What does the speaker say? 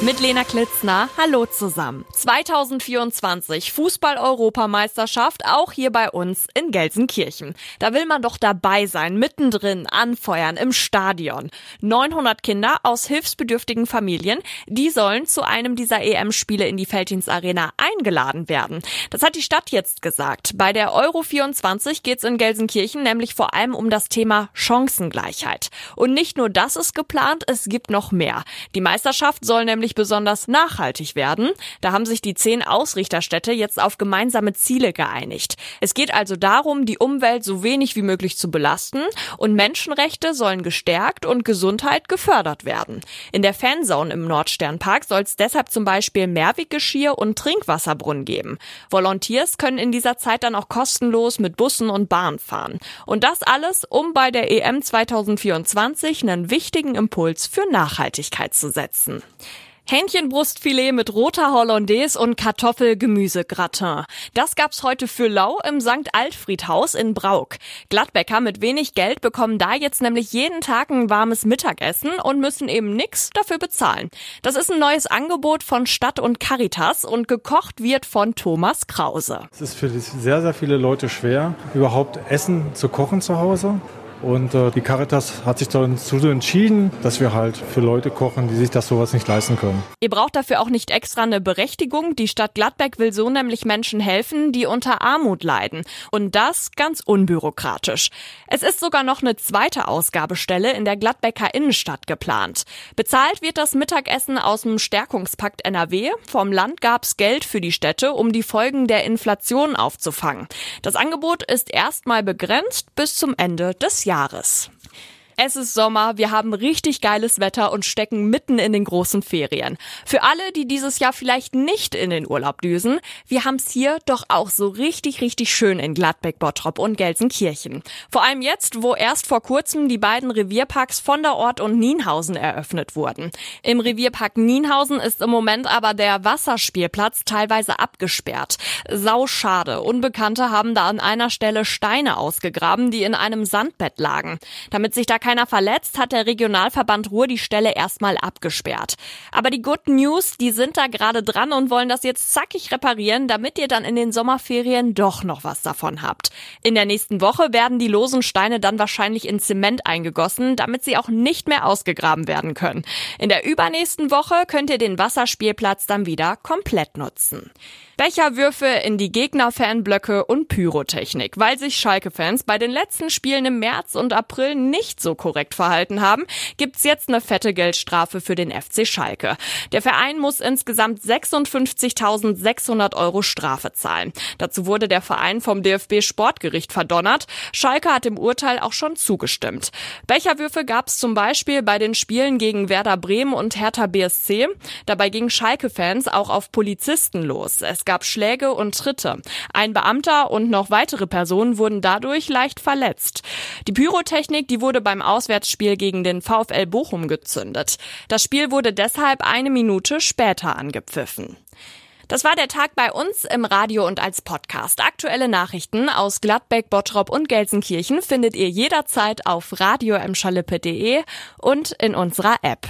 Mit Lena Klitzner, hallo zusammen. 2024 Fußball-Europameisterschaft, auch hier bei uns in Gelsenkirchen. Da will man doch dabei sein, mittendrin, anfeuern, im Stadion. 900 Kinder aus hilfsbedürftigen Familien, die sollen zu einem dieser EM-Spiele in die Felddienstarena eingeladen werden. Das hat die Stadt jetzt gesagt. Bei der Euro 24 geht's in Gelsenkirchen nämlich vor allem um das Thema Chancengleichheit. Und nicht nur das ist geplant, es gibt noch mehr. Die Meisterschaft soll nämlich nämlich besonders nachhaltig werden. Da haben sich die zehn Ausrichterstädte jetzt auf gemeinsame Ziele geeinigt. Es geht also darum, die Umwelt so wenig wie möglich zu belasten und Menschenrechte sollen gestärkt und Gesundheit gefördert werden. In der Fanzone im Nordsternpark soll es deshalb zum Beispiel Mehrweggeschirr und Trinkwasserbrunnen geben. Volunteers können in dieser Zeit dann auch kostenlos mit Bussen und Bahn fahren. Und das alles, um bei der EM 2024 einen wichtigen Impuls für Nachhaltigkeit zu setzen. Hähnchenbrustfilet mit roter Hollandaise und Kartoffel-Gemüsegratin. Das gab's heute für Lau im St. Altfried Haus in Brauk. Gladbäcker mit wenig Geld bekommen da jetzt nämlich jeden Tag ein warmes Mittagessen und müssen eben nix dafür bezahlen. Das ist ein neues Angebot von Stadt und Caritas und gekocht wird von Thomas Krause. Es ist für sehr, sehr viele Leute schwer, überhaupt Essen zu kochen zu Hause. Und äh, die Caritas hat sich dazu entschieden, dass wir halt für Leute kochen, die sich das sowas nicht leisten können. Ihr braucht dafür auch nicht extra eine Berechtigung. Die Stadt Gladbeck will so nämlich Menschen helfen, die unter Armut leiden. Und das ganz unbürokratisch. Es ist sogar noch eine zweite Ausgabestelle in der Gladbecker Innenstadt geplant. Bezahlt wird das Mittagessen aus dem Stärkungspakt NRW. Vom Land gab's Geld für die Städte, um die Folgen der Inflation aufzufangen. Das Angebot ist erstmal begrenzt bis zum Ende des Jahres. Jahres. Es ist Sommer, wir haben richtig geiles Wetter und stecken mitten in den großen Ferien. Für alle, die dieses Jahr vielleicht nicht in den Urlaub düsen, wir haben's hier doch auch so richtig, richtig schön in Gladbeck, Bottrop und Gelsenkirchen. Vor allem jetzt, wo erst vor kurzem die beiden Revierparks von der Ort und Nienhausen eröffnet wurden. Im Revierpark Nienhausen ist im Moment aber der Wasserspielplatz teilweise abgesperrt. Sau schade. Unbekannte haben da an einer Stelle Steine ausgegraben, die in einem Sandbett lagen. Damit sich da keiner verletzt, hat der Regionalverband Ruhr die Stelle erstmal abgesperrt. Aber die Good News, die sind da gerade dran und wollen das jetzt zackig reparieren, damit ihr dann in den Sommerferien doch noch was davon habt. In der nächsten Woche werden die losen Steine dann wahrscheinlich in Zement eingegossen, damit sie auch nicht mehr ausgegraben werden können. In der übernächsten Woche könnt ihr den Wasserspielplatz dann wieder komplett nutzen. Becherwürfe in die Gegner-Fanblöcke und Pyrotechnik. Weil sich Schalke-Fans bei den letzten Spielen im März und April nicht so korrekt verhalten haben, gibt's jetzt eine fette Geldstrafe für den FC Schalke. Der Verein muss insgesamt 56.600 Euro Strafe zahlen. Dazu wurde der Verein vom DFB Sportgericht verdonnert. Schalke hat dem Urteil auch schon zugestimmt. Becherwürfe gab's zum Beispiel bei den Spielen gegen Werder Bremen und Hertha BSC. Dabei gingen Schalke-Fans auch auf Polizisten los. Es gab Schläge und Tritte. Ein Beamter und noch weitere Personen wurden dadurch leicht verletzt. Die Pyrotechnik, die wurde beim Auswärtsspiel gegen den VfL Bochum gezündet. Das Spiel wurde deshalb eine Minute später angepfiffen. Das war der Tag bei uns im Radio und als Podcast. Aktuelle Nachrichten aus Gladbeck, Bottrop und Gelsenkirchen findet ihr jederzeit auf radio und in unserer App.